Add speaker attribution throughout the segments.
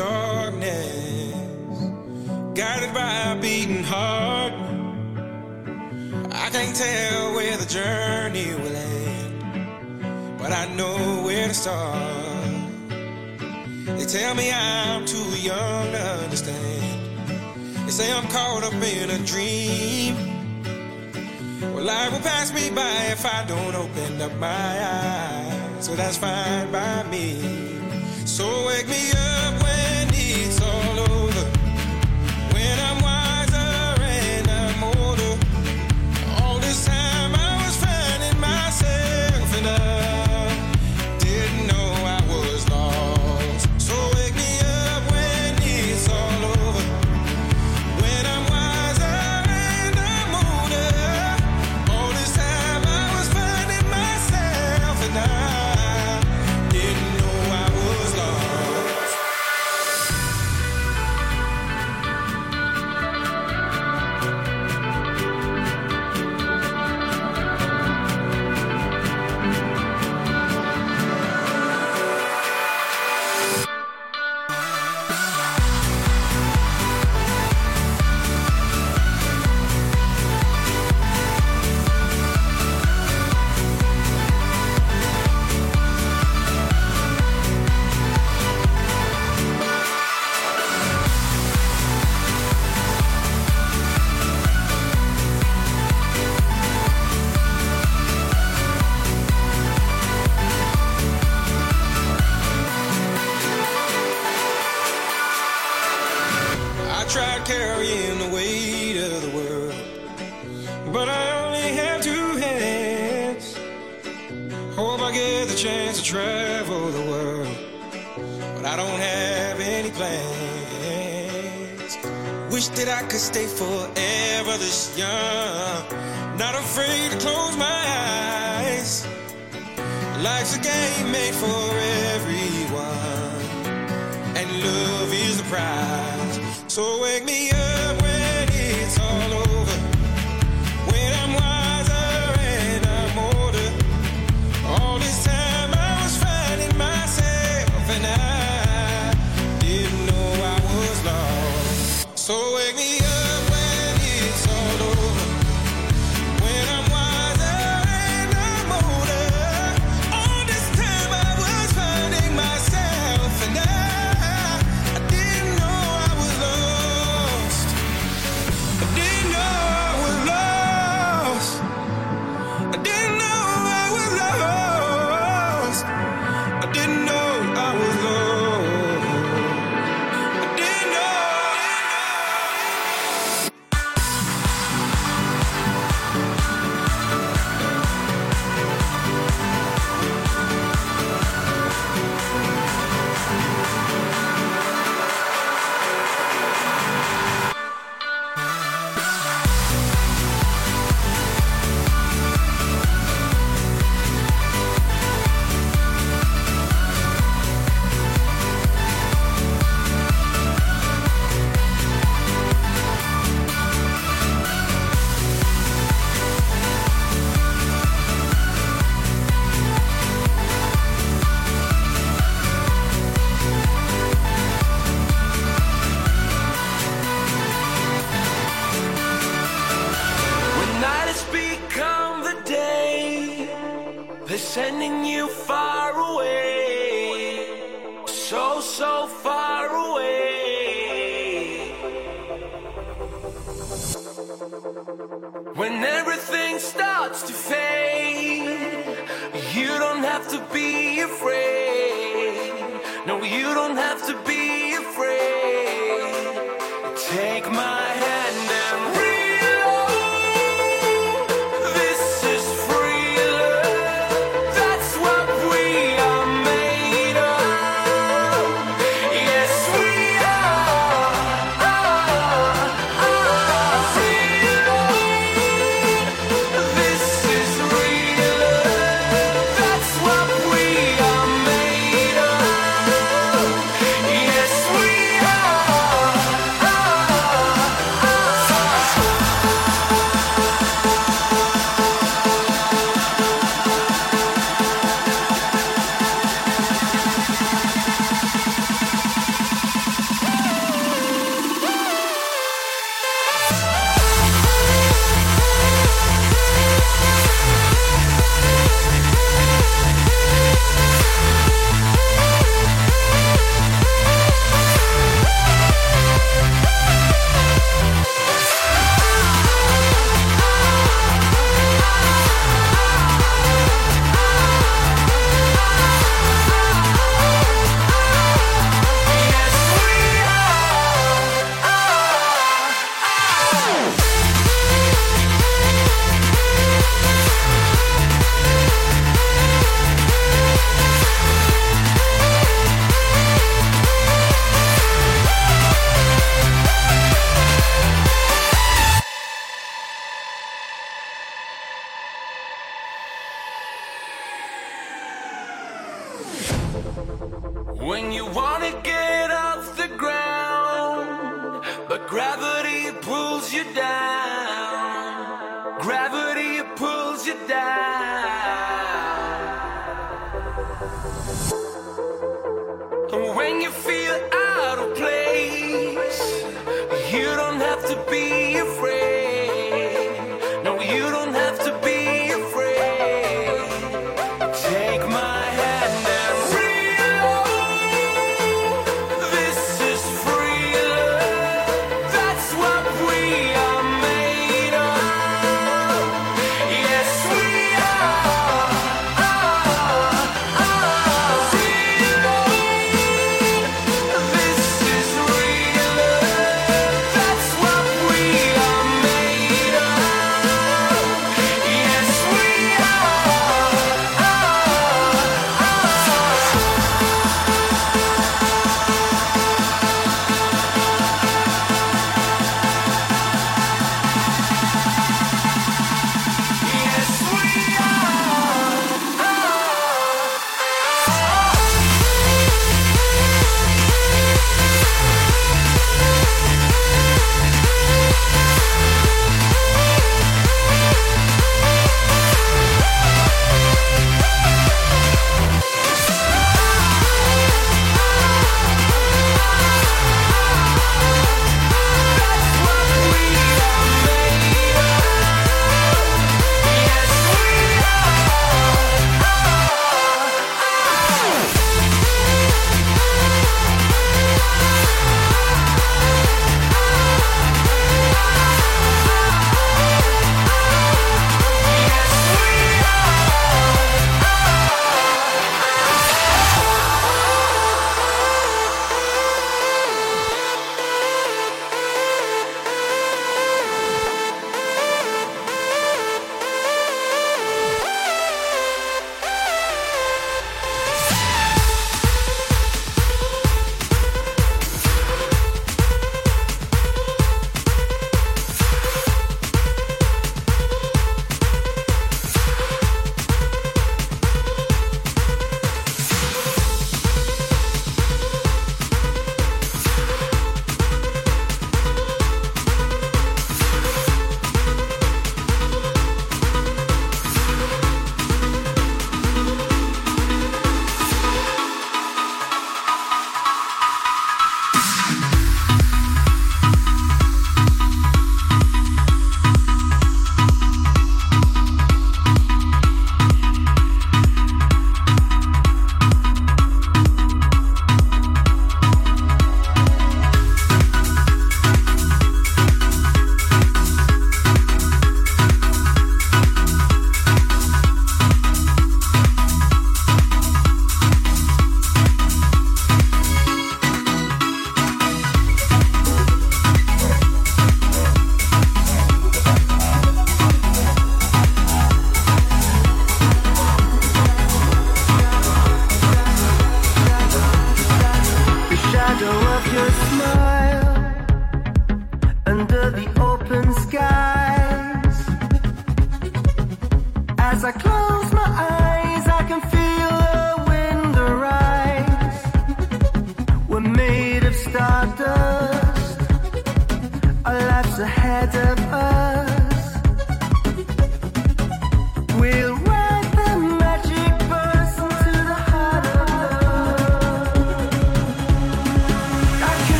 Speaker 1: darkness,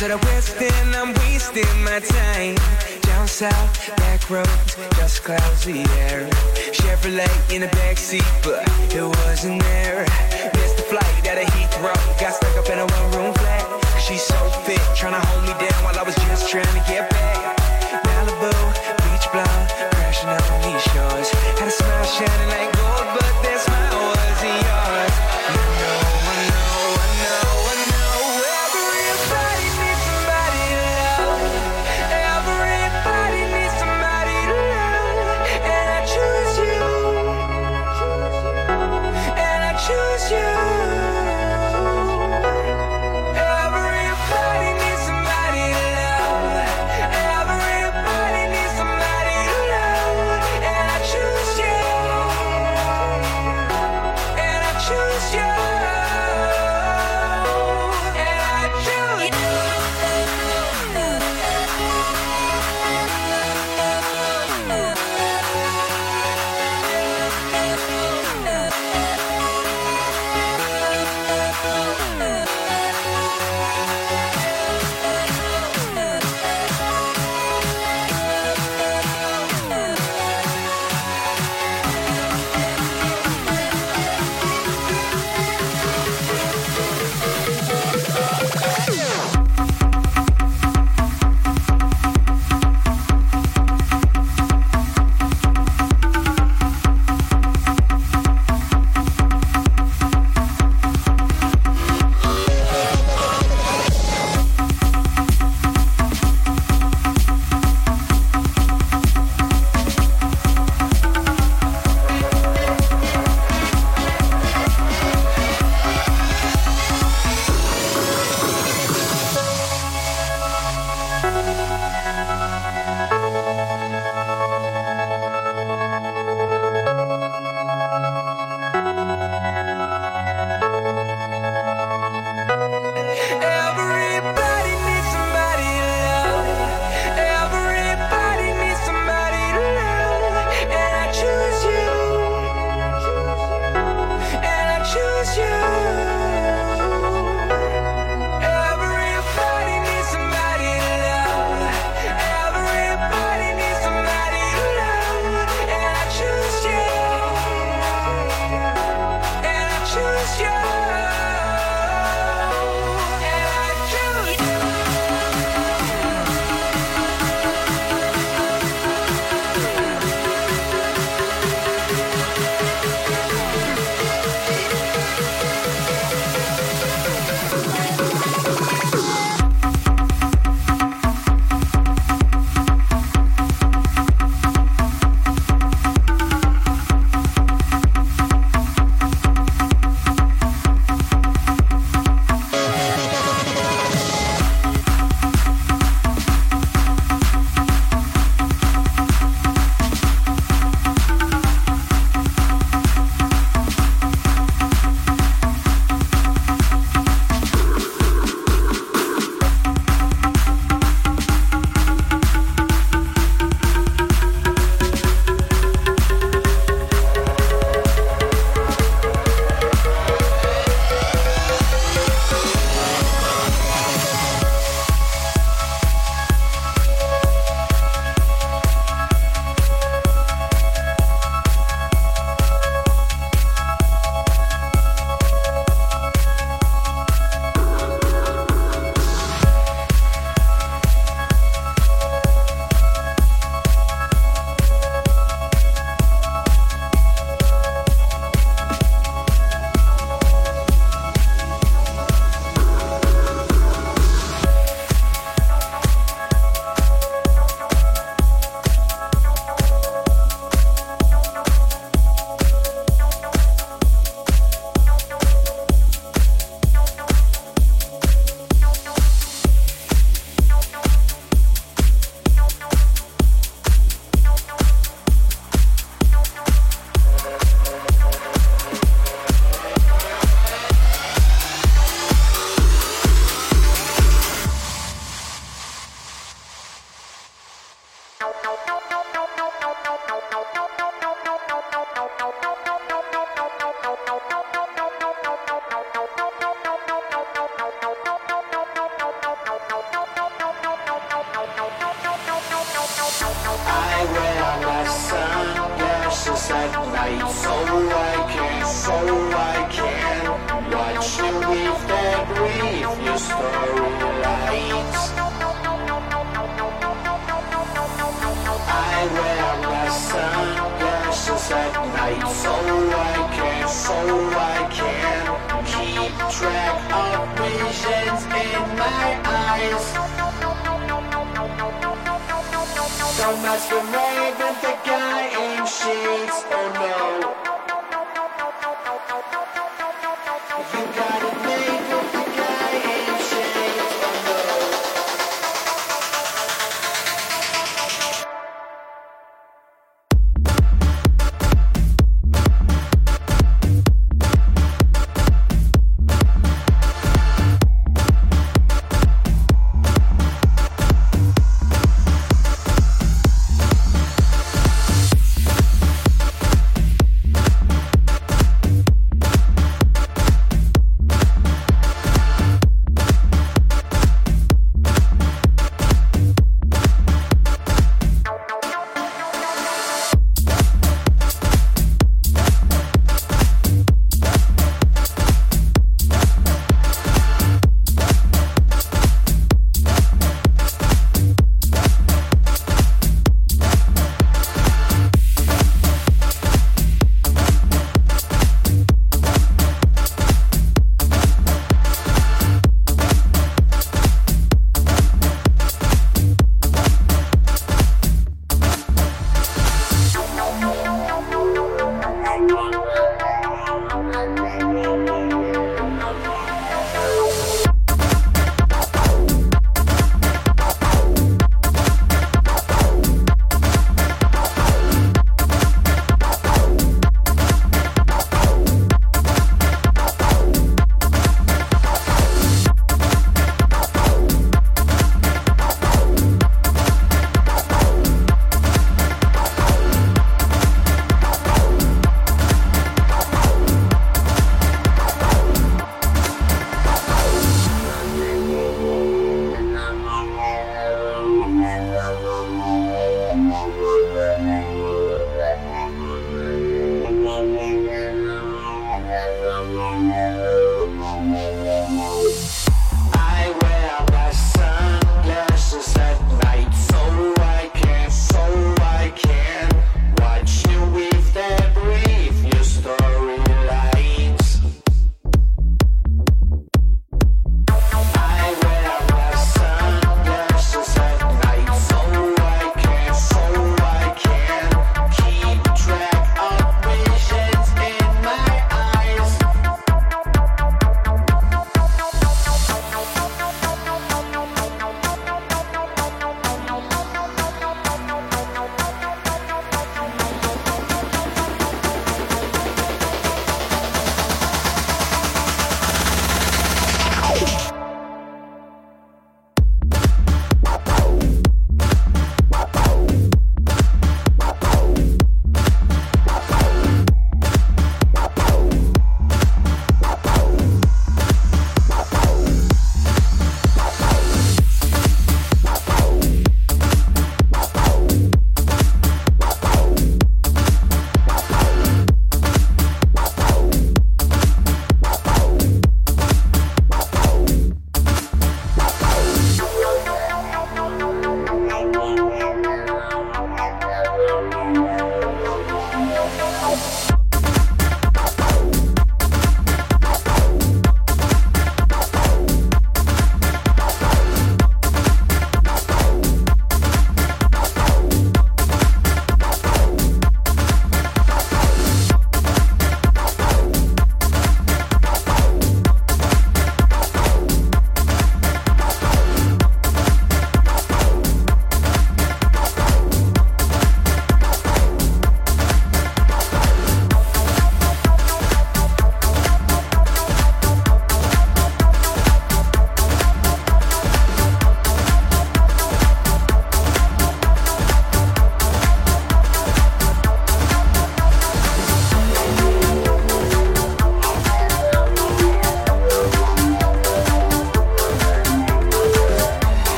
Speaker 1: to the west and I'm
Speaker 2: wasting my time. Down south, back roads, just clouds the air. Chevrolet in the backseat, but it wasn't there. Missed the flight at a Heathrow, got stuck up in a one-room flat. She's so fit, trying to hold me down while I was just trying to get back. Malibu, beach blonde, crashing on these shores. Had a smile shining like gold, but that smile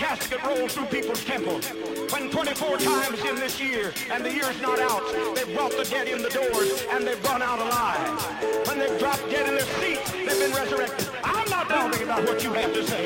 Speaker 3: casket rolled through people's temple. When 24 times in this year, and the year's not out, they've brought the dead in the doors, and they've run out alive. When they've dropped dead in their seats, they've been resurrected. I'm not bothering about what you have to say.